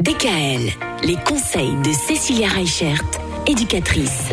DKL, les conseils de Cécilia Reichert, éducatrice.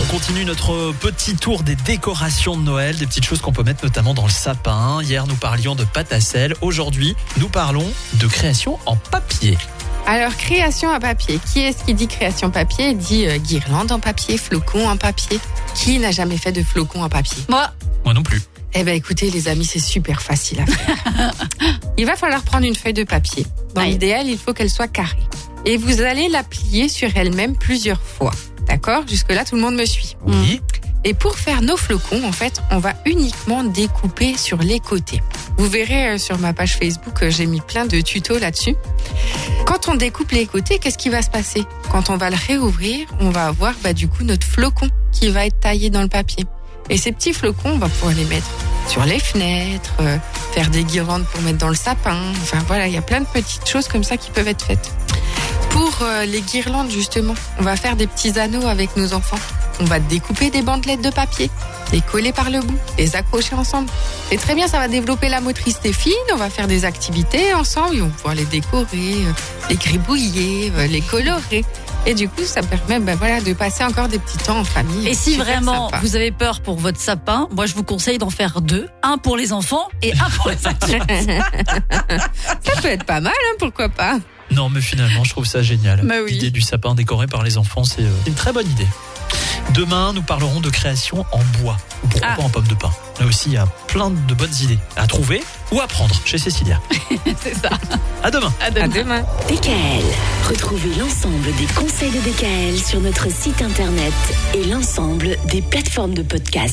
On continue notre petit tour des décorations de Noël, des petites choses qu'on peut mettre notamment dans le sapin. Hier, nous parlions de pâte à sel. Aujourd'hui, nous parlons de création en papier. Alors, création en papier. Qui est-ce qui dit création papier? Dit euh, guirlande en papier, flocon en papier. Qui n'a jamais fait de flocon en papier? Moi, Moi non plus. Eh ben écoutez les amis, c'est super facile à faire. il va falloir prendre une feuille de papier. Dans l'idéal, il faut qu'elle soit carrée. Et vous allez la plier sur elle-même plusieurs fois. D'accord? Jusque-là, tout le monde me suit. Oui. Et pour faire nos flocons, en fait, on va uniquement découper sur les côtés. Vous verrez euh, sur ma page Facebook, euh, j'ai mis plein de tutos là-dessus. Quand on découpe les côtés, qu'est-ce qui va se passer? Quand on va le réouvrir, on va avoir bah, du coup notre flocon qui va être taillé dans le papier. Et ces petits flocons, on va pouvoir les mettre sur les fenêtres, euh, faire des guirlandes pour mettre dans le sapin. Enfin voilà, il y a plein de petites choses comme ça qui peuvent être faites. Pour euh, les guirlandes, justement, on va faire des petits anneaux avec nos enfants. On va découper des bandelettes de papier, les coller par le bout, les accrocher ensemble. Et très bien, ça va développer la motricité fine. On va faire des activités ensemble. et On va pouvoir les décorer, euh, les gribouiller, les colorer. Et du coup, ça permet ben, voilà, de passer encore des petits temps en famille. et si vraiment sympa. vous avez peur pour votre sapin, moi je vous conseille d'en faire deux. Un pour les enfants et un pour les adultes. Ça peut être pas mal, hein, pourquoi pas Non, mais finalement, je trouve ça génial. Bah oui. L'idée du sapin décoré par les enfants, c'est euh, une très bonne idée. Demain, nous parlerons de création en bois. Ou pourquoi Ah. pas en pomme de pin. Là aussi, il y a plein de bonnes idées à trouver ou à prendre chez Cécilia. C'est ça. À demain. À À demain. demain. DKL, retrouvez l'ensemble des conseils de DKL sur notre site internet et l'ensemble des plateformes de podcast.